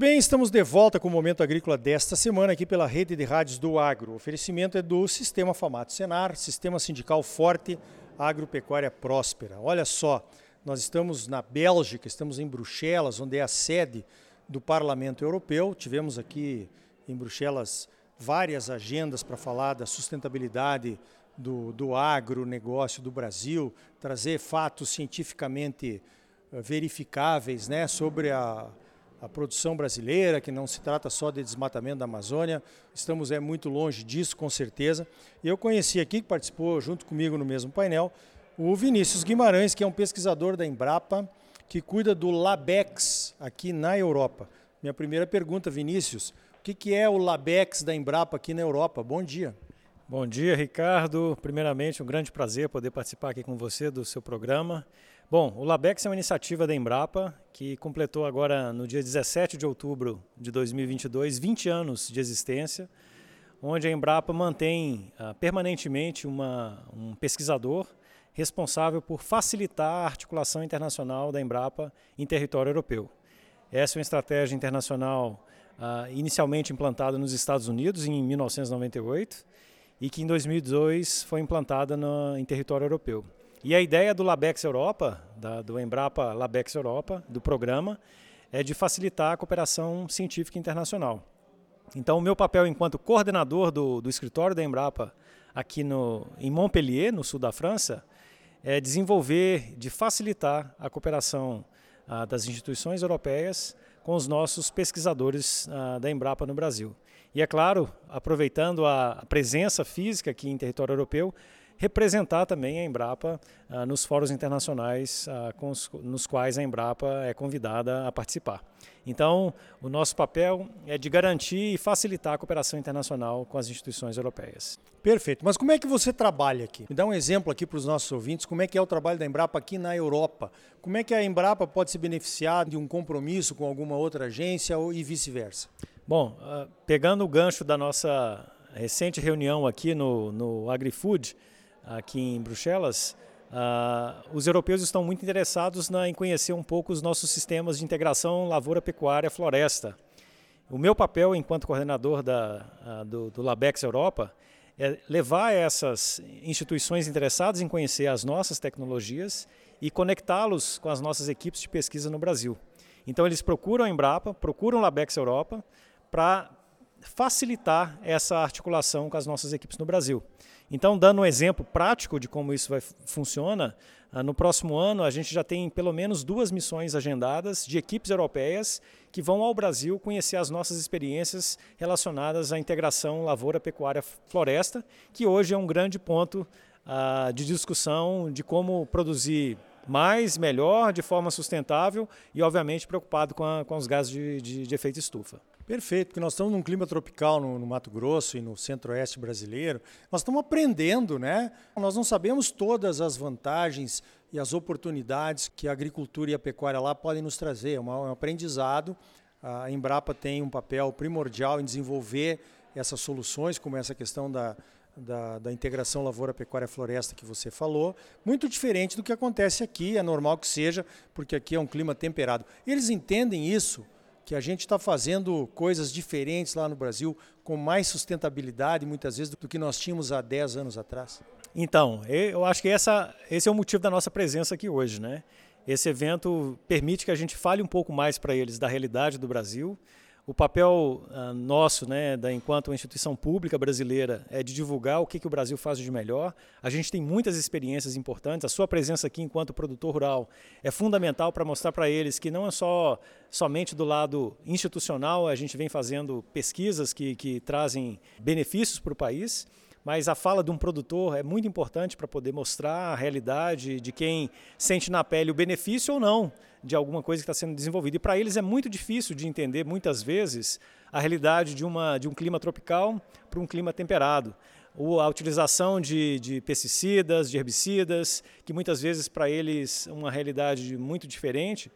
bem, estamos de volta com o Momento Agrícola desta semana aqui pela rede de rádios do Agro. O oferecimento é do Sistema Famato Senar, Sistema Sindical Forte, Agropecuária Próspera. Olha só, nós estamos na Bélgica, estamos em Bruxelas, onde é a sede do Parlamento Europeu. Tivemos aqui em Bruxelas várias agendas para falar da sustentabilidade do, do agronegócio do Brasil, trazer fatos cientificamente eh, verificáveis né, sobre a a produção brasileira, que não se trata só de desmatamento da Amazônia. Estamos é muito longe disso, com certeza. E eu conheci aqui, que participou junto comigo no mesmo painel, o Vinícius Guimarães, que é um pesquisador da Embrapa, que cuida do Labex aqui na Europa. Minha primeira pergunta, Vinícius, o que, que é o Labex da Embrapa aqui na Europa? Bom dia. Bom dia, Ricardo. Primeiramente, um grande prazer poder participar aqui com você do seu programa. Bom, o Labex é uma iniciativa da Embrapa que completou agora no dia 17 de outubro de 2022 20 anos de existência, onde a Embrapa mantém uh, permanentemente uma, um pesquisador responsável por facilitar a articulação internacional da Embrapa em território europeu. Essa é uma estratégia internacional uh, inicialmente implantada nos Estados Unidos em 1998 e que em 2002 foi implantada no, em território europeu. E a ideia do Labex Europa, da, do Embrapa Labex Europa, do programa, é de facilitar a cooperação científica internacional. Então, o meu papel enquanto coordenador do, do escritório da Embrapa aqui no, em Montpellier, no sul da França, é desenvolver, de facilitar a cooperação ah, das instituições europeias com os nossos pesquisadores ah, da Embrapa no Brasil. E é claro, aproveitando a presença física aqui em território europeu, representar também a Embrapa ah, nos fóruns internacionais ah, os, nos quais a Embrapa é convidada a participar. Então, o nosso papel é de garantir e facilitar a cooperação internacional com as instituições europeias. Perfeito. Mas como é que você trabalha aqui? Me dá um exemplo aqui para os nossos ouvintes, como é que é o trabalho da Embrapa aqui na Europa? Como é que a Embrapa pode se beneficiar de um compromisso com alguma outra agência e vice-versa? Bom, uh, pegando o gancho da nossa recente reunião aqui no, no AgriFood, aqui em Bruxelas, uh, os europeus estão muito interessados na, em conhecer um pouco os nossos sistemas de integração lavoura-pecuária-floresta. O meu papel enquanto coordenador da, uh, do, do Labex Europa é levar essas instituições interessadas em conhecer as nossas tecnologias e conectá-los com as nossas equipes de pesquisa no Brasil. Então eles procuram a Embrapa, procuram o Labex Europa para facilitar essa articulação com as nossas equipes no Brasil. Então, dando um exemplo prático de como isso vai, funciona, ah, no próximo ano a gente já tem pelo menos duas missões agendadas de equipes europeias que vão ao Brasil conhecer as nossas experiências relacionadas à integração lavoura-pecuária-floresta, que hoje é um grande ponto uh, de discussão de como produzir mais, melhor, de forma sustentável e, obviamente, preocupado com, a, com os gases de, de, de efeito estufa. Perfeito, porque nós estamos num clima tropical no, no Mato Grosso e no centro-oeste brasileiro. Nós estamos aprendendo, né? Nós não sabemos todas as vantagens e as oportunidades que a agricultura e a pecuária lá podem nos trazer. É um aprendizado. A Embrapa tem um papel primordial em desenvolver essas soluções, como essa questão da, da, da, integração lavoura-pecuária-floresta que você falou, muito diferente do que acontece aqui, é normal que seja, porque aqui é um clima temperado. Eles entendem isso, que a gente está fazendo coisas diferentes lá no Brasil, com mais sustentabilidade, muitas vezes, do que nós tínhamos há 10 anos atrás? Então, eu acho que essa, esse é o motivo da nossa presença aqui hoje. Né? Esse evento permite que a gente fale um pouco mais para eles da realidade do Brasil, o papel uh, nosso, né, da, enquanto instituição pública brasileira, é de divulgar o que, que o Brasil faz de melhor. A gente tem muitas experiências importantes. A sua presença aqui enquanto produtor rural é fundamental para mostrar para eles que não é só somente do lado institucional, a gente vem fazendo pesquisas que, que trazem benefícios para o país, mas a fala de um produtor é muito importante para poder mostrar a realidade de quem sente na pele o benefício ou não de alguma coisa que está sendo desenvolvida. E para eles é muito difícil de entender, muitas vezes, a realidade de, uma, de um clima tropical para um clima temperado. Ou a utilização de, de pesticidas, de herbicidas, que muitas vezes para eles é uma realidade muito diferente.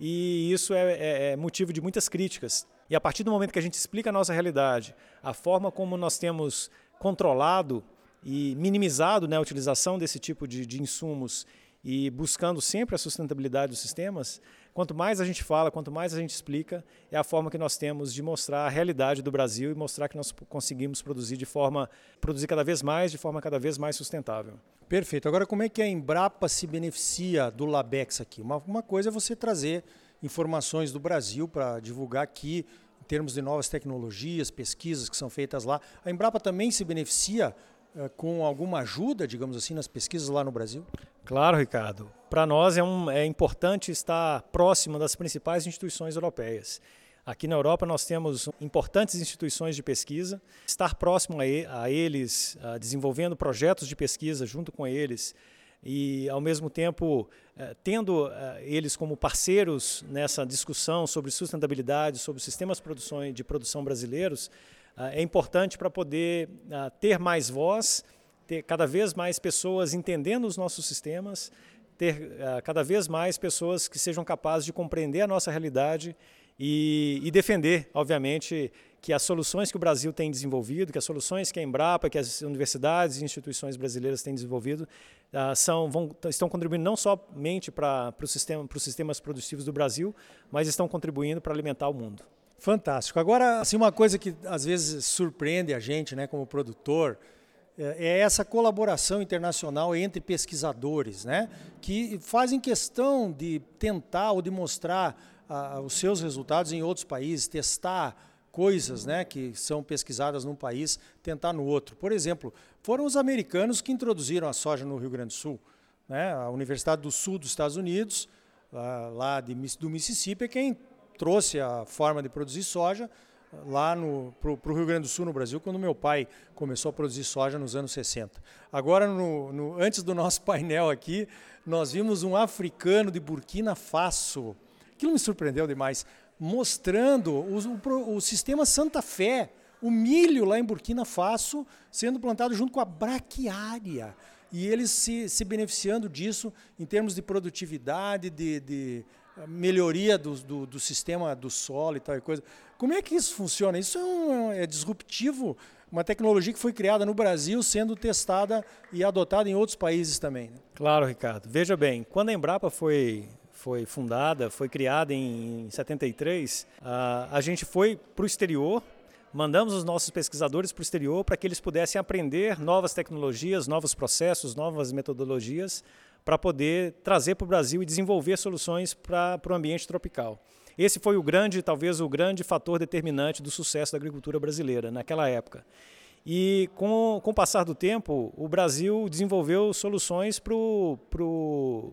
E isso é, é, é motivo de muitas críticas. E a partir do momento que a gente explica a nossa realidade, a forma como nós temos controlado e minimizado né, a utilização desse tipo de, de insumos e buscando sempre a sustentabilidade dos sistemas, Quanto mais a gente fala, quanto mais a gente explica, é a forma que nós temos de mostrar a realidade do Brasil e mostrar que nós conseguimos produzir de forma, produzir cada vez mais, de forma cada vez mais sustentável. Perfeito. Agora, como é que a Embrapa se beneficia do Labex aqui? Uma, uma coisa é você trazer informações do Brasil para divulgar aqui, termos de novas tecnologias, pesquisas que são feitas lá. A Embrapa também se beneficia eh, com alguma ajuda, digamos assim, nas pesquisas lá no Brasil? Claro, Ricardo. Para nós é, um, é importante estar próximo das principais instituições europeias. Aqui na Europa nós temos importantes instituições de pesquisa. Estar próximo a, eles, a desenvolvendo projetos de pesquisa junto com eles e, ao mesmo tempo, eh, tendo eh, eles como parceiros nessa discussão sobre sustentabilidade, sobre sistemas de produção brasileiros, é importante para poder ter mais voz, ter cada vez mais pessoas entendendo os nossos sistemas, ter cada vez mais pessoas que sejam capazes de compreender a nossa realidade e, e, defender, obviamente, que as soluções que o Brasil tem desenvolvido, que as soluções que a Embrapa, que as universidades e instituições brasileiras têm desenvolvido, uh, são, vão, estão contribuindo não somente para os sistema, sistemas produtivos do Brasil, mas estão contribuindo para alimentar o mundo. Fantástico. Agora, assim, uma coisa que às vezes surpreende a gente, né, como produtor, é, é essa colaboração internacional entre pesquisadores, né, que fazem questão de tentar ou de mostrar uh, os seus resultados em outros países, testar coisas né, que são pesquisadas num país, tentar no outro. Por exemplo, foram os americanos que introduziram a soja no Rio Grande do Sul. Né? A Universidade do Sul dos Estados Unidos, lá de, do Mississippi, é quem trouxe a forma de produzir soja lá para o Rio Grande do Sul, no Brasil, quando meu pai começou a produzir soja nos anos 60. Agora, no, no, antes do nosso painel aqui, nós vimos um africano de Burkina Faso. Aquilo me surpreendeu demais, mostrando o, o, o sistema Santa Fé, o milho lá em Burkina Faso sendo plantado junto com a braquiária. E eles se, se beneficiando disso em termos de produtividade, de, de melhoria do, do, do, sistema do solo e tal e coisa. Como é que isso funciona? Isso é, um, é disruptivo, uma tecnologia que foi criada no Brasil, sendo testada e adotada em outros países também. Né? Claro, Ricardo. Veja bem, quando a Embrapa foi, foi fundada, foi criada em 73, a, gente foi para o exterior, mandamos os nossos pesquisadores para o exterior para que eles pudessem aprender novas tecnologias, novos processos, novas metodologias para poder trazer para o Brasil e desenvolver soluções para o ambiente tropical. Esse foi o grande, talvez o grande fator determinante do sucesso da agricultura brasileira naquela época. E com, com o passar do tempo, o Brasil desenvolveu soluções para o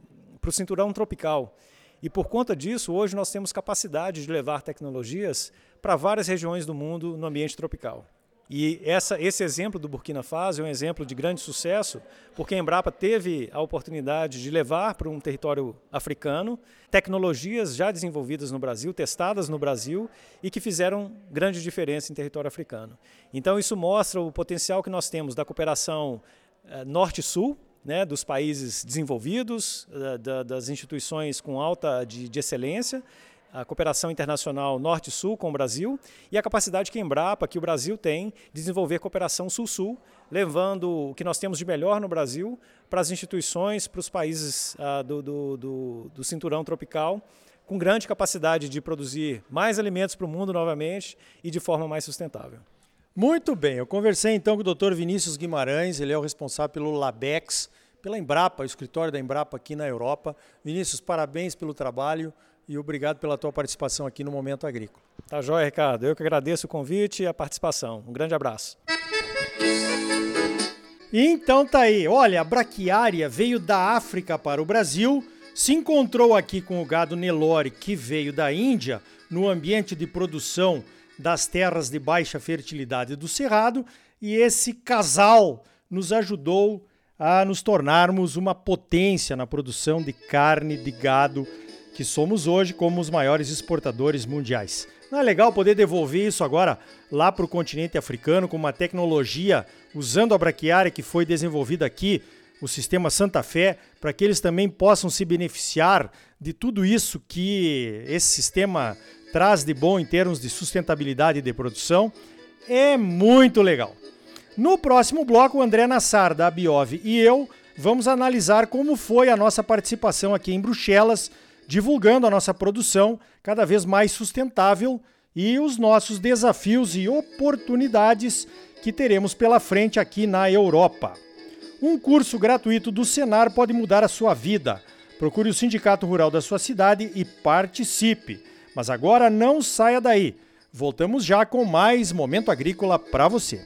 cinturão tropical. E por conta disso, hoje nós temos capacidade de levar tecnologias para várias regiões do mundo no ambiente tropical. E essa, esse exemplo do Burkina Faso é um exemplo de grande sucesso, porque a Embrapa teve a oportunidade de levar para um território africano tecnologias já desenvolvidas no Brasil, testadas no Brasil e que fizeram grande diferença em território africano. Então, isso mostra o potencial que nós temos da cooperação eh, norte-sul, né, dos países desenvolvidos, eh, da, das instituições com alta de, de excelência, a cooperação internacional Norte-Sul com o Brasil e a capacidade que a Embrapa, que o Brasil tem, de desenvolver cooperação Sul-Sul, levando o que nós temos de melhor no Brasil para as instituições, para os países ah, do, do, do, do cinturão tropical, com grande capacidade de produzir mais alimentos para o mundo novamente e de forma mais sustentável. Muito bem, eu conversei então com o Dr. Vinícius Guimarães, ele é o responsável pelo Labex, pela Embrapa, o escritório da Embrapa aqui na Europa. Vinícius, parabéns pelo trabalho e obrigado pela tua participação aqui no Momento Agrícola. Tá joia, Ricardo. Eu que agradeço o convite e a participação. Um grande abraço. Então tá aí. Olha, a braquiária veio da África para o Brasil, se encontrou aqui com o gado Nelore, que veio da Índia, no ambiente de produção das terras de baixa fertilidade do Cerrado, e esse casal nos ajudou a nos tornarmos uma potência na produção de carne de gado que somos hoje como os maiores exportadores mundiais. Não é legal poder devolver isso agora lá para o continente africano com uma tecnologia usando a braquiária que foi desenvolvida aqui, o sistema Santa Fé, para que eles também possam se beneficiar de tudo isso que esse sistema traz de bom em termos de sustentabilidade de produção. É muito legal. No próximo bloco, o André Nassar, da Biov, e eu vamos analisar como foi a nossa participação aqui em Bruxelas divulgando a nossa produção cada vez mais sustentável e os nossos desafios e oportunidades que teremos pela frente aqui na Europa. Um curso gratuito do Senar pode mudar a sua vida. Procure o Sindicato Rural da sua cidade e participe. Mas agora não saia daí. Voltamos já com mais Momento Agrícola para você.